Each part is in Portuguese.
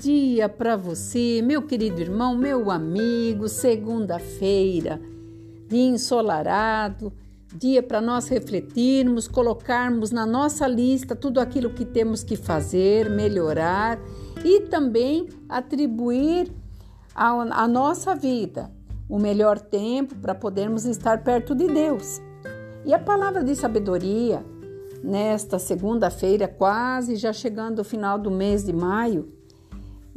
dia para você, meu querido irmão, meu amigo. Segunda-feira, dia ensolarado, dia para nós refletirmos, colocarmos na nossa lista tudo aquilo que temos que fazer, melhorar e também atribuir à nossa vida o melhor tempo para podermos estar perto de Deus. E a palavra de sabedoria, nesta segunda-feira, quase já chegando ao final do mês de maio,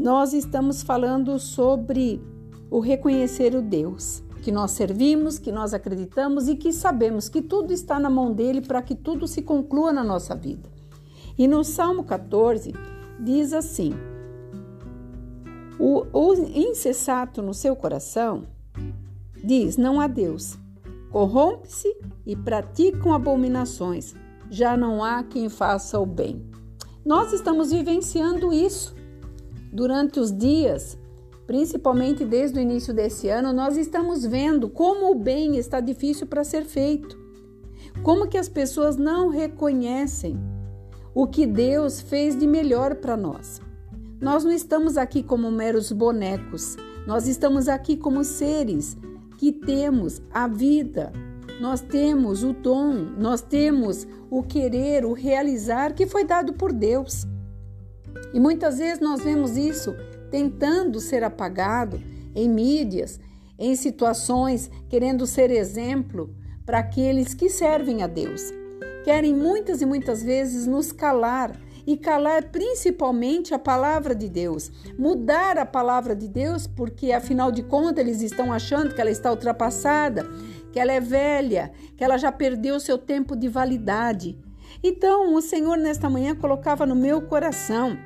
nós estamos falando sobre o reconhecer o Deus que nós servimos, que nós acreditamos e que sabemos que tudo está na mão dele para que tudo se conclua na nossa vida. E no Salmo 14 diz assim: o, o insensato no seu coração diz: não há Deus. Corrompe-se e praticam abominações. Já não há quem faça o bem. Nós estamos vivenciando isso durante os dias, principalmente desde o início desse ano, nós estamos vendo como o bem está difícil para ser feito. Como que as pessoas não reconhecem o que Deus fez de melhor para nós. Nós não estamos aqui como meros bonecos, nós estamos aqui como seres que temos a vida, nós temos o dom, nós temos o querer, o realizar que foi dado por Deus. E muitas vezes nós vemos isso tentando ser apagado em mídias, em situações, querendo ser exemplo para aqueles que servem a Deus. Querem muitas e muitas vezes nos calar e calar principalmente a palavra de Deus, mudar a palavra de Deus, porque afinal de contas eles estão achando que ela está ultrapassada, que ela é velha, que ela já perdeu seu tempo de validade. Então, o Senhor nesta manhã colocava no meu coração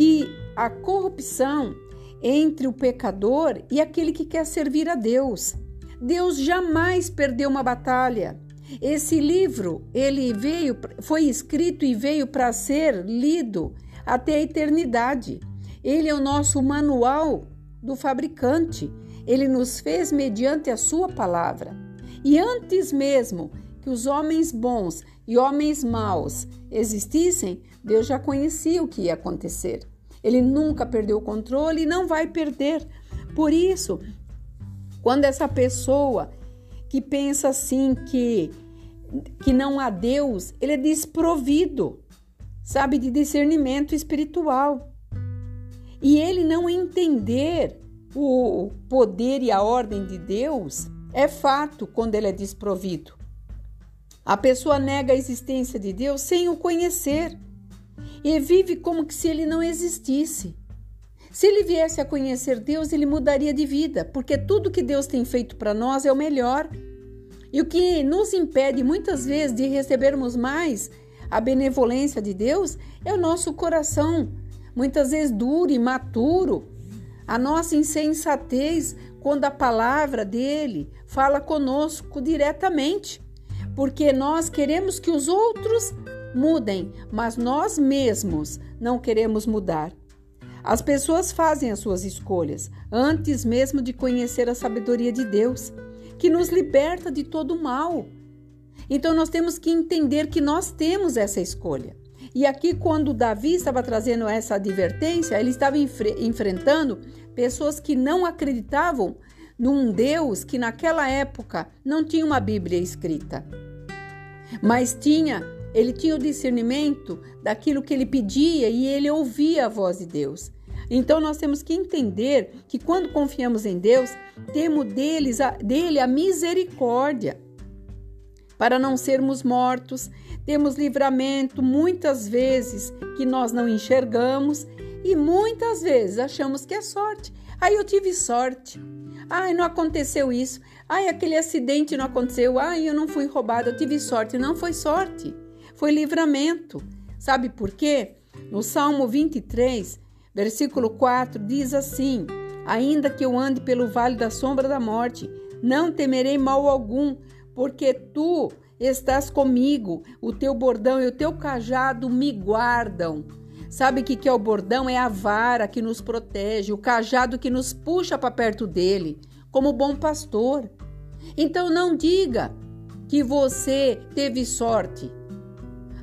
que a corrupção entre o pecador e aquele que quer servir a Deus. Deus jamais perdeu uma batalha. Esse livro, ele veio, foi escrito e veio para ser lido até a eternidade. Ele é o nosso manual do fabricante. Ele nos fez mediante a sua palavra. E antes mesmo que os homens bons e homens maus existissem, Deus já conhecia o que ia acontecer. Ele nunca perdeu o controle e não vai perder. Por isso, quando essa pessoa que pensa assim que que não há Deus, ele é desprovido, sabe, de discernimento espiritual. E ele não entender o poder e a ordem de Deus é fato quando ele é desprovido. A pessoa nega a existência de Deus sem o conhecer e vive como que se ele não existisse. Se ele viesse a conhecer Deus, ele mudaria de vida, porque tudo que Deus tem feito para nós é o melhor. E o que nos impede muitas vezes de recebermos mais a benevolência de Deus é o nosso coração, muitas vezes duro e maturo, a nossa insensatez quando a palavra dele fala conosco diretamente, porque nós queremos que os outros mudem, mas nós mesmos não queremos mudar. As pessoas fazem as suas escolhas antes mesmo de conhecer a sabedoria de Deus, que nos liberta de todo o mal. Então nós temos que entender que nós temos essa escolha. E aqui, quando Davi estava trazendo essa advertência, ele estava enfre enfrentando pessoas que não acreditavam num Deus que naquela época não tinha uma Bíblia escrita, mas tinha ele tinha o discernimento daquilo que ele pedia e ele ouvia a voz de Deus. Então nós temos que entender que quando confiamos em Deus, temos deles a, dele a misericórdia para não sermos mortos. Temos livramento muitas vezes que nós não enxergamos e muitas vezes achamos que é sorte. Aí eu tive sorte. Ai, não aconteceu isso. Ai, aquele acidente não aconteceu. Ai, eu não fui roubada, eu tive sorte. Não foi sorte foi livramento. Sabe por quê? No Salmo 23, versículo 4, diz assim: Ainda que eu ande pelo vale da sombra da morte, não temerei mal algum, porque tu estás comigo, o teu bordão e o teu cajado me guardam. Sabe o que, que é o bordão? É a vara que nos protege, o cajado que nos puxa para perto dele, como bom pastor. Então não diga que você teve sorte.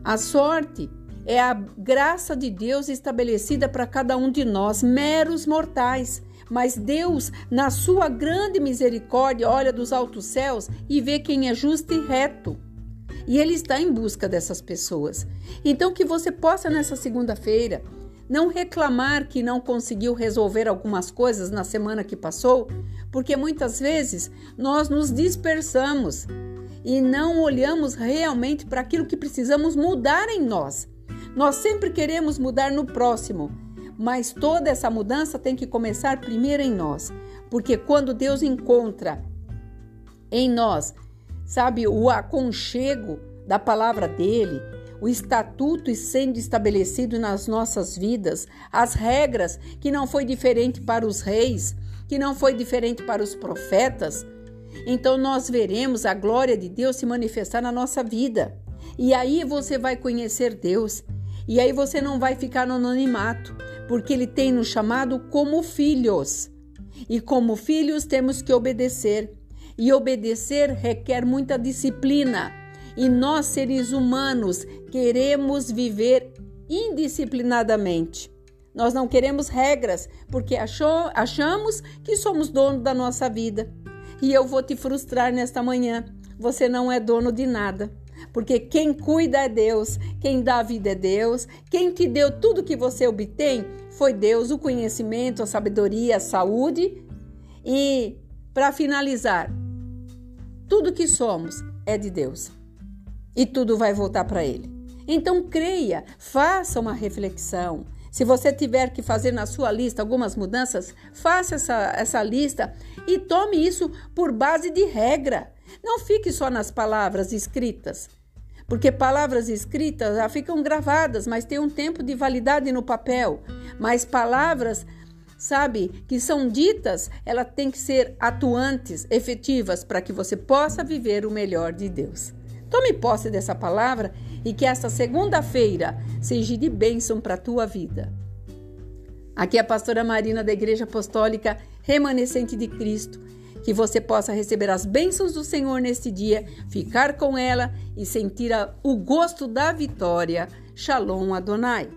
A sorte é a graça de Deus estabelecida para cada um de nós, meros mortais. Mas Deus, na sua grande misericórdia, olha dos altos céus e vê quem é justo e reto. E Ele está em busca dessas pessoas. Então, que você possa, nessa segunda-feira, não reclamar que não conseguiu resolver algumas coisas na semana que passou, porque muitas vezes nós nos dispersamos e não olhamos realmente para aquilo que precisamos mudar em nós. Nós sempre queremos mudar no próximo, mas toda essa mudança tem que começar primeiro em nós, porque quando Deus encontra em nós, sabe, o aconchego da palavra dele, o estatuto sendo estabelecido nas nossas vidas, as regras que não foi diferente para os reis, que não foi diferente para os profetas, então nós veremos a glória de Deus se manifestar na nossa vida. E aí você vai conhecer Deus e aí você não vai ficar no anonimato, porque ele tem nos chamado como filhos. E como filhos temos que obedecer. E obedecer requer muita disciplina. E nós, seres humanos, queremos viver indisciplinadamente. Nós não queremos regras, porque achou, achamos que somos dono da nossa vida. E eu vou te frustrar nesta manhã. Você não é dono de nada porque quem cuida é Deus, quem dá a vida é Deus, quem te deu tudo que você obtém foi Deus, o conhecimento, a sabedoria, a saúde. E para finalizar, tudo que somos é de Deus e tudo vai voltar para Ele. Então creia, faça uma reflexão. Se você tiver que fazer na sua lista algumas mudanças, faça essa, essa lista e tome isso por base de regra. Não fique só nas palavras escritas, porque palavras escritas já ficam gravadas, mas tem um tempo de validade no papel. Mas palavras, sabe, que são ditas, elas têm que ser atuantes, efetivas, para que você possa viver o melhor de Deus. Tome posse dessa palavra e que esta segunda-feira seja de bênção para a tua vida. Aqui é a pastora Marina da Igreja Apostólica Remanescente de Cristo que você possa receber as bênçãos do Senhor neste dia, ficar com ela e sentir o gosto da vitória. Shalom Adonai.